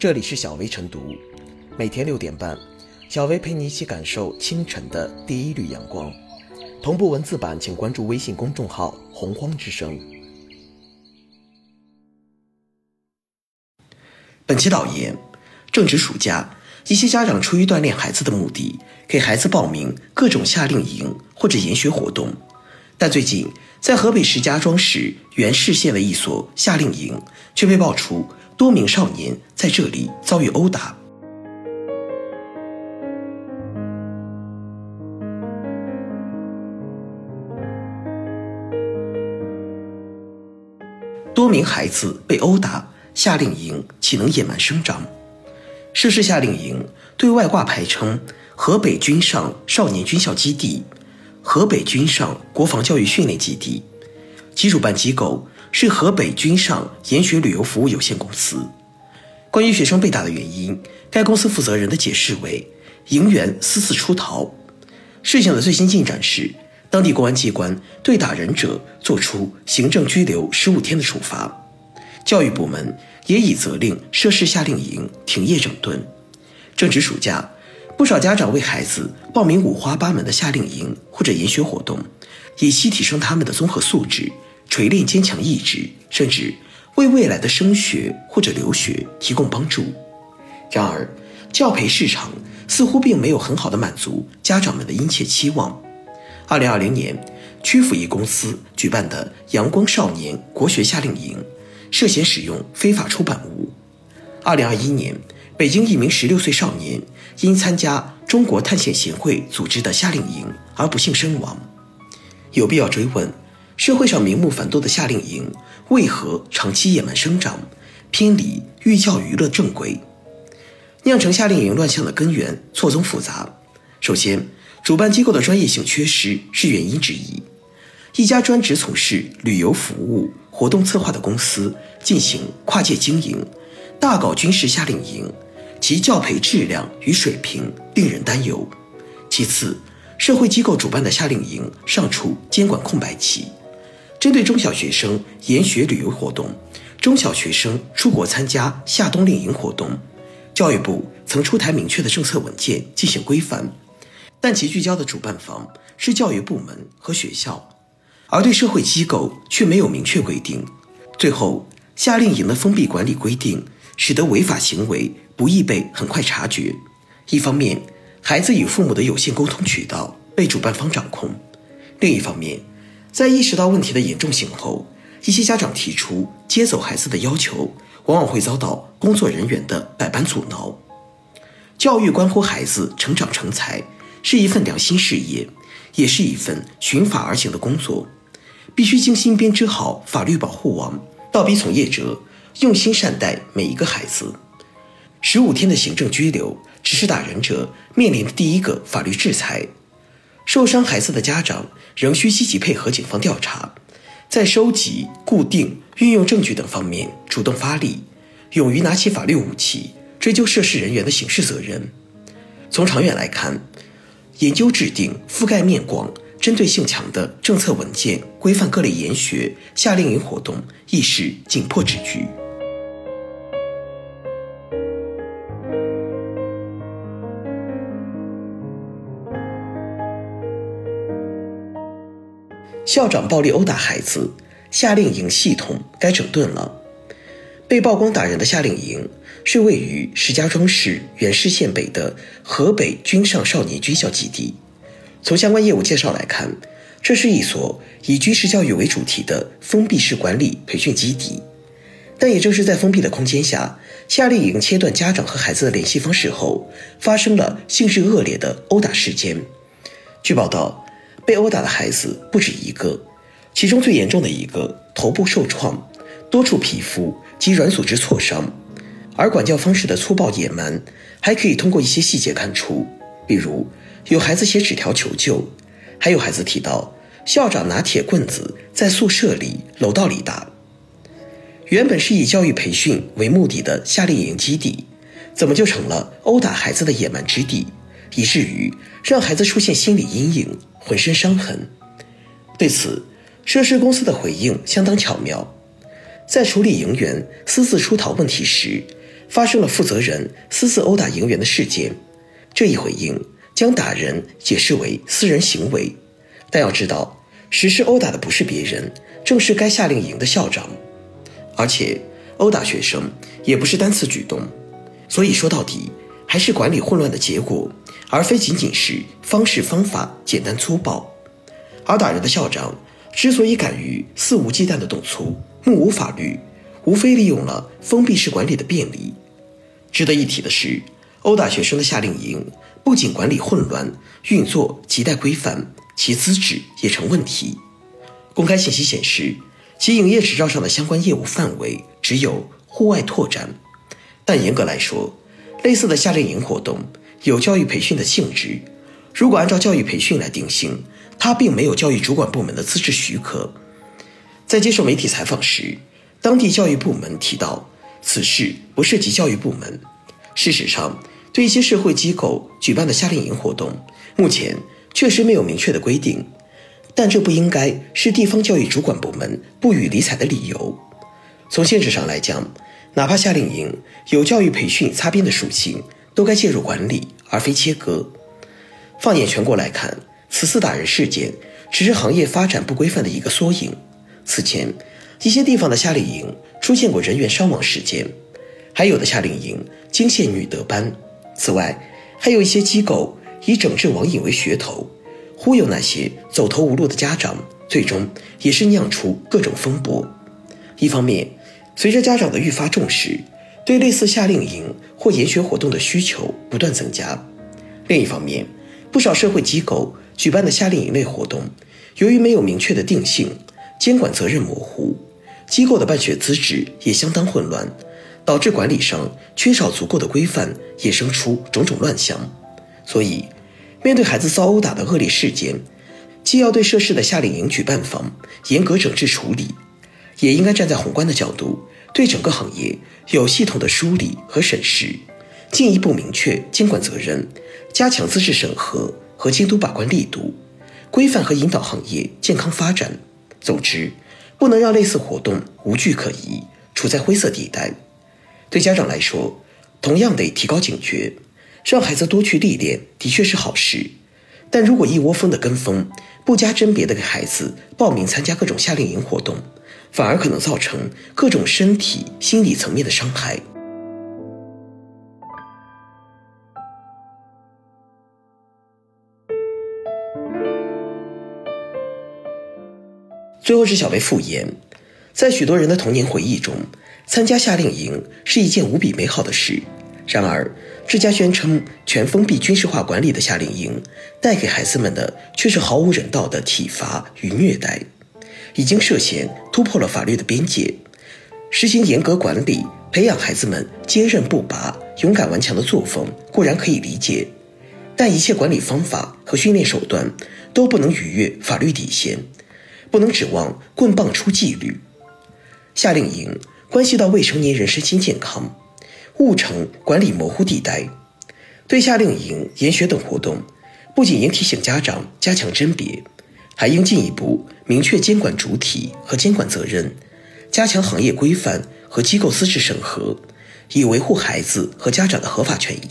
这里是小薇晨读，每天六点半，小薇陪你一起感受清晨的第一缕阳光。同步文字版，请关注微信公众号“洪荒之声”。本期导言：正值暑假，一些家长出于锻炼孩子的目的，给孩子报名各种夏令营或者研学活动。但最近，在河北石家庄市原市县的一所夏令营，却被爆出多名少年在这里遭遇殴打。多名孩子被殴打，夏令营岂能野蛮生长？涉事夏令营对外挂牌称河北军上少年军校基地。河北军上国防教育训练基地，其主办机构是河北君尚研学旅游服务有限公司。关于学生被打的原因，该公司负责人的解释为营员私自出逃。事情的最新进展是，当地公安机关对打人者作出行政拘留十五天的处罚，教育部门也已责令涉事夏令营停业整顿。正值暑假。不少家长为孩子报名五花八门的夏令营或者研学活动，以期提升他们的综合素质，锤炼坚强意志，甚至为未来的升学或者留学提供帮助。然而，教培市场似乎并没有很好的满足家长们的殷切期望。二零二零年，曲阜一公司举办的“阳光少年国学夏令营”涉嫌使用非法出版物。二零二一年。北京一名十六岁少年因参加中国探险协会组织的夏令营而不幸身亡，有必要追问：社会上名目繁多的夏令营为何长期野蛮生长，偏离寓教于乐正轨？酿成夏令营乱象的根源错综复杂。首先，主办机构的专业性缺失是原因之一。一家专职从事旅游服务、活动策划的公司进行跨界经营，大搞军事夏令营。其教培质量与水平令人担忧。其次，社会机构主办的夏令营尚处监管空白期。针对中小学生研学旅游活动、中小学生出国参加夏冬令营活动，教育部曾出台明确的政策文件进行规范，但其聚焦的主办方是教育部门和学校，而对社会机构却没有明确规定。最后，夏令营的封闭管理规定。使得违法行为不易被很快察觉。一方面，孩子与父母的有限沟通渠道被主办方掌控；另一方面，在意识到问题的严重性后，一些家长提出接走孩子的要求，往往会遭到工作人员的百般阻挠。教育关乎孩子成长成才，是一份良心事业，也是一份循法而行的工作，必须精心编织好法律保护网，倒逼从业者。用心善待每一个孩子，十五天的行政拘留只是打人者面临的第一个法律制裁。受伤孩子的家长仍需积极配合警方调查，在收集、固定、运用证据等方面主动发力，勇于拿起法律武器，追究涉事人员的刑事责任。从长远来看，研究制定覆盖面广。针对性强的政策文件规范各类研学夏令营活动，亦是紧迫之举。校长暴力殴打孩子，夏令营系统该整顿了。被曝光打人的夏令营是位于石家庄市原市县北的河北军上少年军校基地。从相关业务介绍来看，这是一所以军事教育为主题的封闭式管理培训基地。但也正是在封闭的空间下，夏令营切断家长和孩子的联系方式后，发生了性质恶劣的殴打事件。据报道，被殴打的孩子不止一个，其中最严重的一个头部受创，多处皮肤及软组织挫伤。而管教方式的粗暴野蛮，还可以通过一些细节看出，比如。有孩子写纸条求救，还有孩子提到校长拿铁棍子在宿舍里、楼道里打。原本是以教育培训为目的的夏令营基地，怎么就成了殴打孩子的野蛮之地，以至于让孩子出现心理阴影、浑身伤痕？对此，涉事公司的回应相当巧妙，在处理营员私自出逃问题时，发生了负责人私自殴打营员的事件。这一回应将打人解释为私人行为，但要知道，实施殴打的不是别人，正是该夏令营的校长。而且，殴打学生也不是单次举动，所以说到底还是管理混乱的结果，而非仅仅是方式方法简单粗暴。而打人的校长之所以敢于肆无忌惮的动粗，目无法律，无非利用了封闭式管理的便利。值得一提的是，殴打学生的夏令营不仅管理混乱，运作亟待规范，其资质也成问题。公开信息显示，其营业执照上的相关业务范围只有户外拓展，但严格来说，类似的夏令营活动有教育培训的性质。如果按照教育培训来定性，它并没有教育主管部门的资质许可。在接受媒体采访时，当地教育部门提到，此事不涉及教育部门。事实上，对一些社会机构举办的夏令营活动，目前确实没有明确的规定，但这不应该是地方教育主管部门不予理睬的理由。从现实上来讲，哪怕夏令营有教育培训擦边的属性，都该介入管理，而非切割。放眼全国来看，此次打人事件只是行业发展不规范的一个缩影。此前，一些地方的夏令营出现过人员伤亡事件，还有的夏令营惊现女德班。此外，还有一些机构以整治网瘾为噱头，忽悠那些走投无路的家长，最终也是酿出各种风波。一方面，随着家长的愈发重视，对类似夏令营或研学活动的需求不断增加；另一方面，不少社会机构举办的夏令营类活动，由于没有明确的定性，监管责任模糊，机构的办学资质也相当混乱。导致管理上缺少足够的规范，衍生出种种乱象。所以，面对孩子遭殴打的恶劣事件，既要对涉事的夏令营举办方严格整治处理，也应该站在宏观的角度，对整个行业有系统的梳理和审视，进一步明确监管责任，加强资质审核和监督把关力度，规范和引导行业健康发展。总之，不能让类似活动无据可疑，处在灰色地带。对家长来说，同样得提高警觉，让孩子多去历练，的确是好事。但如果一窝蜂的跟风，不加甄别的给孩子报名参加各种夏令营活动，反而可能造成各种身体、心理层面的伤害。最后是小薇复言，在许多人的童年回忆中。参加夏令营是一件无比美好的事，然而这家宣称全封闭军事化管理的夏令营，带给孩子们的却是毫无人道的体罚与虐待，已经涉嫌突破了法律的边界。实行严格管理，培养孩子们坚韧不拔、勇敢顽强的作风固然可以理解，但一切管理方法和训练手段都不能逾越法律底线，不能指望棍棒出纪律。夏令营。关系到未成年人身心健康，误成管理模糊地带。对夏令营、研学等活动，不仅应提醒家长加强甄别，还应进一步明确监管主体和监管责任，加强行业规范和机构资质审核，以维护孩子和家长的合法权益。